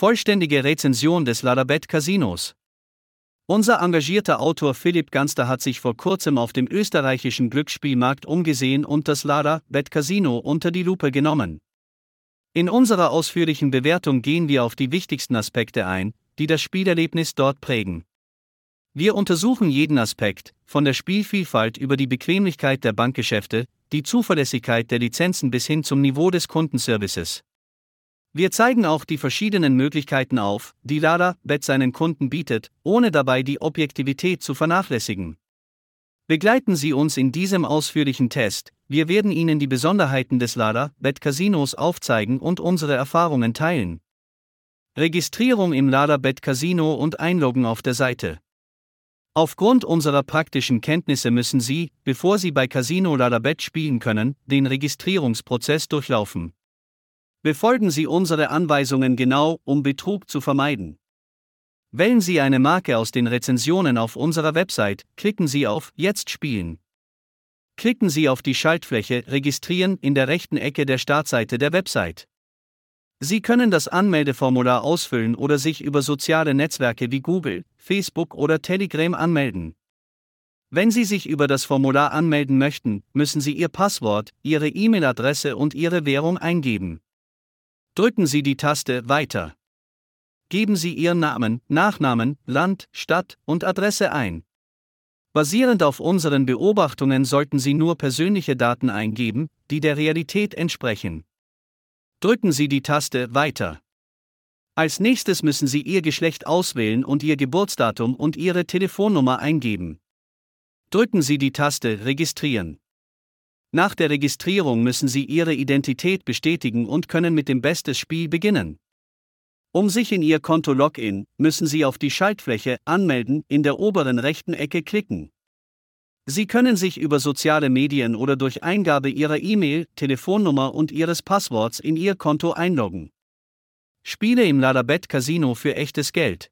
Vollständige Rezension des Ladabet Casinos. Unser engagierter Autor Philipp Ganster hat sich vor kurzem auf dem österreichischen Glücksspielmarkt umgesehen und das Lada Bet Casino unter die Lupe genommen. In unserer ausführlichen Bewertung gehen wir auf die wichtigsten Aspekte ein, die das Spielerlebnis dort prägen. Wir untersuchen jeden Aspekt, von der Spielvielfalt über die Bequemlichkeit der Bankgeschäfte, die Zuverlässigkeit der Lizenzen bis hin zum Niveau des Kundenservices. Wir zeigen auch die verschiedenen Möglichkeiten auf, die Lada Bet seinen Kunden bietet, ohne dabei die Objektivität zu vernachlässigen. Begleiten Sie uns in diesem ausführlichen Test, wir werden Ihnen die Besonderheiten des Lada Bet Casinos aufzeigen und unsere Erfahrungen teilen. Registrierung im Lada Bet Casino und Einloggen auf der Seite. Aufgrund unserer praktischen Kenntnisse müssen Sie, bevor Sie bei Casino Ladabet spielen können, den Registrierungsprozess durchlaufen. Befolgen Sie unsere Anweisungen genau, um Betrug zu vermeiden. Wählen Sie eine Marke aus den Rezensionen auf unserer Website, klicken Sie auf Jetzt spielen. Klicken Sie auf die Schaltfläche Registrieren in der rechten Ecke der Startseite der Website. Sie können das Anmeldeformular ausfüllen oder sich über soziale Netzwerke wie Google, Facebook oder Telegram anmelden. Wenn Sie sich über das Formular anmelden möchten, müssen Sie Ihr Passwort, Ihre E-Mail-Adresse und Ihre Währung eingeben. Drücken Sie die Taste Weiter. Geben Sie Ihren Namen, Nachnamen, Land, Stadt und Adresse ein. Basierend auf unseren Beobachtungen sollten Sie nur persönliche Daten eingeben, die der Realität entsprechen. Drücken Sie die Taste Weiter. Als nächstes müssen Sie Ihr Geschlecht auswählen und Ihr Geburtsdatum und Ihre Telefonnummer eingeben. Drücken Sie die Taste Registrieren. Nach der Registrierung müssen Sie Ihre Identität bestätigen und können mit dem Bestes Spiel beginnen. Um sich in Ihr Konto Login, müssen Sie auf die Schaltfläche Anmelden in der oberen rechten Ecke klicken. Sie können sich über soziale Medien oder durch Eingabe Ihrer E-Mail, Telefonnummer und Ihres Passworts in Ihr Konto einloggen. Spiele im Ladabet Casino für echtes Geld.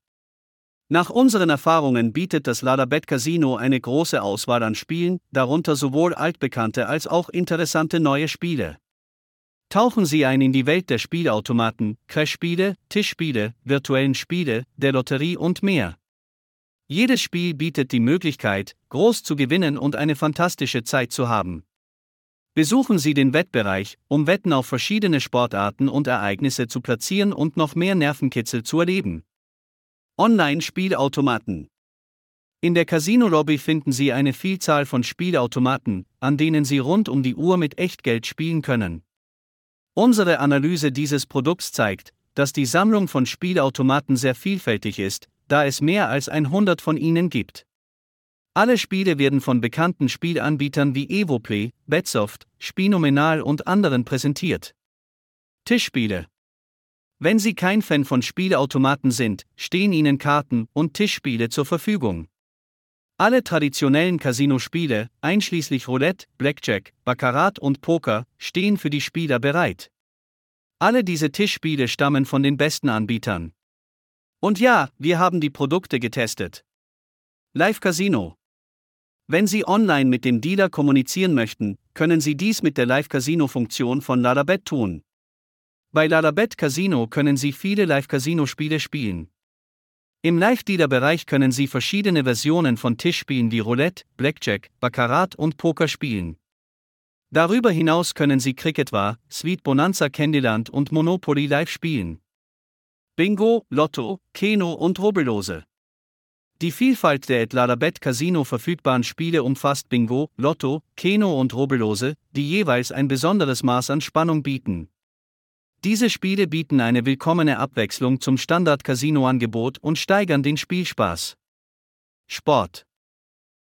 Nach unseren Erfahrungen bietet das Ladabet Casino eine große Auswahl an Spielen, darunter sowohl altbekannte als auch interessante neue Spiele. Tauchen Sie ein in die Welt der Spielautomaten, Crash-Spiele, Tischspiele, virtuellen Spiele, der Lotterie und mehr. Jedes Spiel bietet die Möglichkeit, groß zu gewinnen und eine fantastische Zeit zu haben. Besuchen Sie den Wettbereich, um Wetten auf verschiedene Sportarten und Ereignisse zu platzieren und noch mehr Nervenkitzel zu erleben. Online-Spielautomaten In der Casino-Lobby finden Sie eine Vielzahl von Spielautomaten, an denen Sie rund um die Uhr mit Echtgeld spielen können. Unsere Analyse dieses Produkts zeigt, dass die Sammlung von Spielautomaten sehr vielfältig ist, da es mehr als 100 von ihnen gibt. Alle Spiele werden von bekannten Spielanbietern wie Evoplay, Betsoft, Spinomenal und anderen präsentiert. Tischspiele Wenn Sie kein Fan von Spielautomaten sind, stehen Ihnen Karten und Tischspiele zur Verfügung. Alle traditionellen Casino-Spiele, einschließlich Roulette, Blackjack, Baccarat und Poker, stehen für die Spieler bereit. Alle diese Tischspiele stammen von den besten Anbietern. Und ja, wir haben die Produkte getestet. Live Casino. Wenn Sie online mit dem Dealer kommunizieren möchten, können Sie dies mit der Live Casino Funktion von Ladabet tun. Bei Ladabet Casino können Sie viele Live Casino Spiele spielen. Im Live-Dealer-Bereich können Sie verschiedene Versionen von Tischspielen wie Roulette, Blackjack, Baccarat und Poker spielen. Darüber hinaus können Sie Cricket War, Sweet Bonanza Candyland und Monopoly live spielen. Bingo, Lotto, Keno und Rubbellose. Die Vielfalt der Etladabet Casino verfügbaren Spiele umfasst Bingo, Lotto, Keno und Rubbellose, die jeweils ein besonderes Maß an Spannung bieten. Diese Spiele bieten eine willkommene Abwechslung zum Standard-Casino-Angebot und steigern den Spielspaß. Sport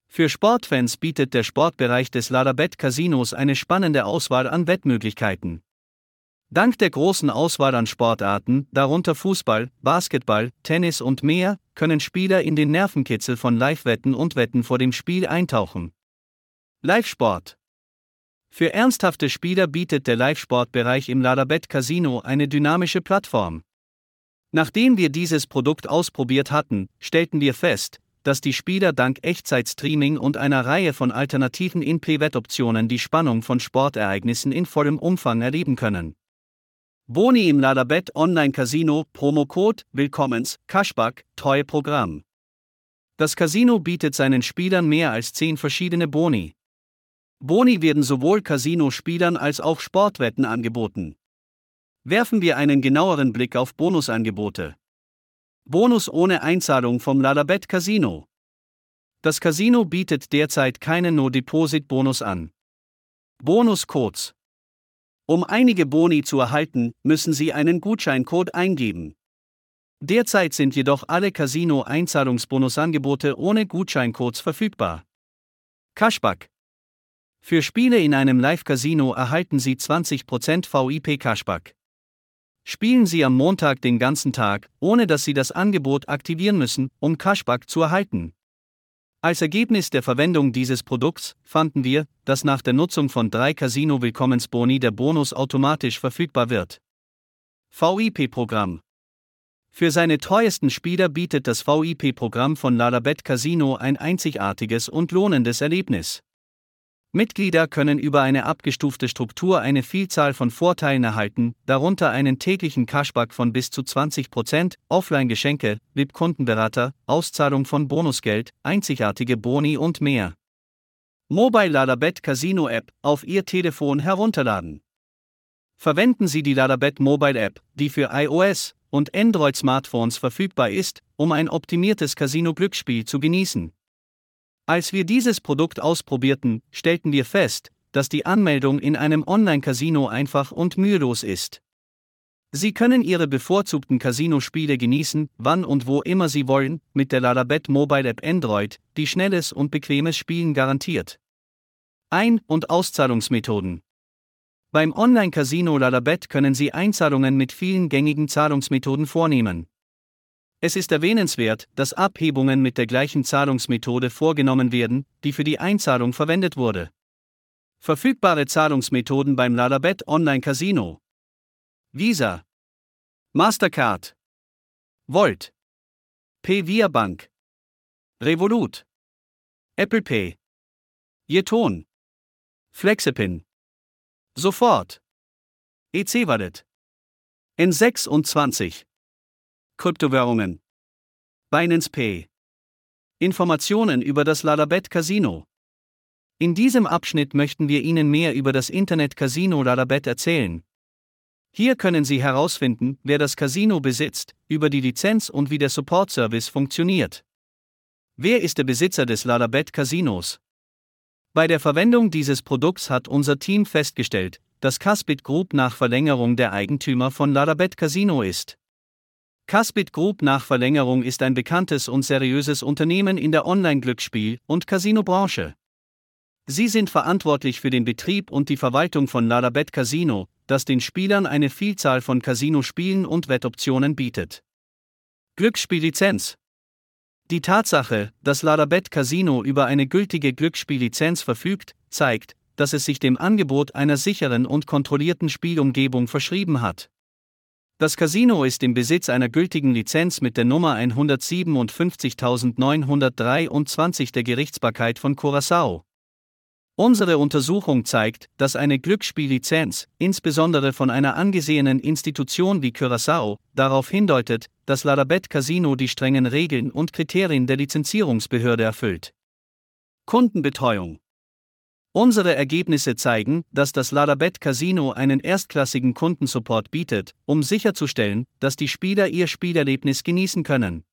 Für Sportfans bietet der Sportbereich des Ladabet Casinos eine spannende Auswahl an Wettmöglichkeiten. Dank der großen Auswahl an Sportarten, darunter Fußball, Basketball, Tennis und mehr, können Spieler in den Nervenkitzel von Live-Wetten und Wetten vor dem Spiel eintauchen. Live-Sport Für ernsthafte Spieler bietet der Live-Sport-Bereich im Ladabet Casino eine dynamische Plattform. Nachdem wir dieses Produkt ausprobiert hatten, stellten wir fest, dass die Spieler dank Echtzeit-Streaming und einer Reihe von alternativen In-Play-Wettoptionen die Spannung von Sportereignissen in vollem Umfang erleben können. Boni im Ladabet Online Casino, Promocode, Willkommens, Cashback, Treue Programm. Das Casino bietet seinen Spielern mehr als 10 verschiedene Boni. Boni werden sowohl Casino-Spielern als auch Sportwetten angeboten. Werfen wir einen genaueren Blick auf Bonusangebote. Bonus ohne Einzahlung vom Ladabet Casino. Das Casino bietet derzeit keinen No-Deposit-Bonus an. Bonuscodes. Um einige Boni zu erhalten, müssen Sie einen Gutscheincode eingeben. Derzeit sind jedoch alle Casino-Einzahlungsbonusangebote ohne Gutscheincodes verfügbar. Cashback. Für Spiele in einem Live-Casino erhalten Sie 20% VIP Cashback. Spielen Sie am Montag den ganzen Tag, ohne dass Sie das Angebot aktivieren müssen, um Cashback zu erhalten. Als Ergebnis der Verwendung dieses Produkts fanden wir, dass nach der Nutzung von drei Casino-Willkommensboni der Bonus automatisch verfügbar wird. VIP-Programm Für seine treuesten Spieler bietet das VIP-Programm von Ladabet Casino ein einzigartiges und lohnendes Erlebnis. Mitglieder können über eine abgestufte Struktur eine Vielzahl von Vorteilen erhalten, darunter einen täglichen Cashback von bis zu 20%, Offline-Geschenke, VIP-Kundenberater, Auszahlung von Bonusgeld, einzigartige Boni und mehr. Mobile Ladabet Casino App auf Ihr Telefon herunterladen. Verwenden Sie die Ladabet Mobile App, die für iOS und Android Smartphones verfügbar ist, um ein optimiertes Casino-Glücksspiel zu genießen. Als wir dieses Produkt ausprobierten, stellten wir fest, dass die Anmeldung in einem Online-Casino einfach und mühelos ist. Sie können Ihre bevorzugten Casino-Spiele genießen, wann und wo immer Sie wollen, mit der Ladabet Mobile App Android, die schnelles und bequemes Spielen garantiert. Ein- und Auszahlungsmethoden Beim Online-Casino Ladabet können Sie Einzahlungen mit vielen gängigen Zahlungsmethoden vornehmen. Es ist erwähnenswert, dass Abhebungen mit der gleichen Zahlungsmethode vorgenommen werden, die für die Einzahlung verwendet wurde. Verfügbare Zahlungsmethoden beim Ladabet Online Casino. Visa. Mastercard. Volt. P-Via Bank. Revolut. Apple Pay. Jeton. Flexipin. Sofort. EC Wallet. N26. Kryptowährungen. Binance Pay. Informationen über das Ladabet Casino. In diesem Abschnitt möchten wir Ihnen mehr über das Internet Casino Ladabet erzählen. Hier können Sie herausfinden, wer das Casino besitzt, über die Lizenz und wie der Support-Service funktioniert. Wer ist der Besitzer des Ladabet Casinos? Bei der Verwendung dieses Produkts hat unser Team festgestellt, dass Caspit Group nach Verlängerung der Eigentümer von Ladabet Casino ist. Caspit Group nach Verlängerung ist ein bekanntes und seriöses Unternehmen in der Online-Glücksspiel- und Casino-Branche. Sie sind verantwortlich für den Betrieb und die Verwaltung von Ladabet Casino, das den Spielern eine Vielzahl von Casino-Spielen und Wettoptionen bietet. Glücksspiellizenz Die Tatsache, dass Ladabet Casino über eine gültige Glücksspiellizenz verfügt, zeigt, dass es sich dem Angebot einer sicheren und kontrollierten Spielumgebung verschrieben hat. Das Casino ist im Besitz einer gültigen Lizenz mit der Nummer 157.923 der Gerichtsbarkeit von Curaçao. Unsere Untersuchung zeigt, dass eine Glücksspiellizenz, insbesondere von einer angesehenen Institution wie Curaçao, darauf hindeutet, dass Ladabet Casino die strengen Regeln und Kriterien der Lizenzierungsbehörde erfüllt. Kundenbetreuung Unsere Ergebnisse zeigen, dass das Ladabet Casino einen erstklassigen Kundensupport bietet, um sicherzustellen, dass die Spieler ihr Spielerlebnis genießen können.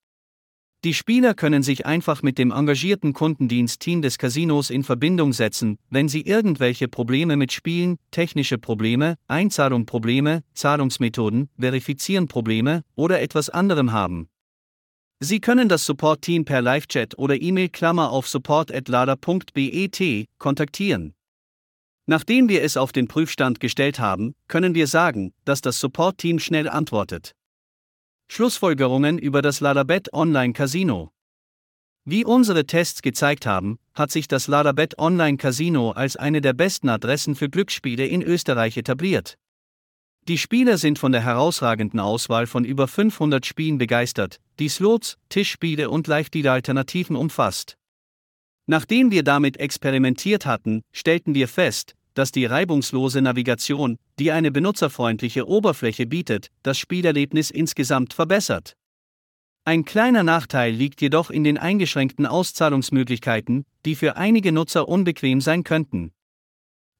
Die Spieler können sich einfach mit dem engagierten Kundendienst-Team des Casinos in Verbindung setzen, wenn sie irgendwelche Probleme mit Spielen, technische Probleme, Einzahlung Probleme, Zahlungsmethoden, Verifizieren Probleme oder etwas anderem haben. Sie können das Support-Team per Live-Chat oder E-Mail Klammer auf support.lada.bet kontaktieren. Nachdem wir es auf den Prüfstand gestellt haben, können wir sagen, dass das Support-Team schnell antwortet. Schlussfolgerungen über das Ladabet Online Casino. Wie unsere Tests gezeigt haben, hat sich das Ladabet Online Casino als eine der besten Adressen für Glücksspiele in Österreich etabliert. Die Spieler sind von der herausragenden Auswahl von über 500 Spielen begeistert, die Slots, Tischspiele und Live-Dealer-Alternativen umfasst. Nachdem wir damit experimentiert hatten, stellten wir fest, dass die reibungslose Navigation, die eine benutzerfreundliche Oberfläche bietet, das Spielerlebnis insgesamt verbessert. Ein kleiner Nachteil liegt jedoch in den eingeschränkten Auszahlungsmöglichkeiten, die für einige Nutzer unbequem sein könnten.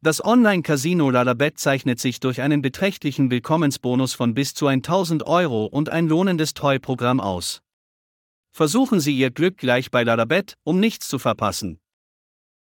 Das Online-Casino Lalabet zeichnet sich durch einen beträchtlichen Willkommensbonus von bis zu 1000 Euro und ein lohnendes Treuprogramm aus. Versuchen Sie Ihr Glück gleich bei Lalabet, um nichts zu verpassen.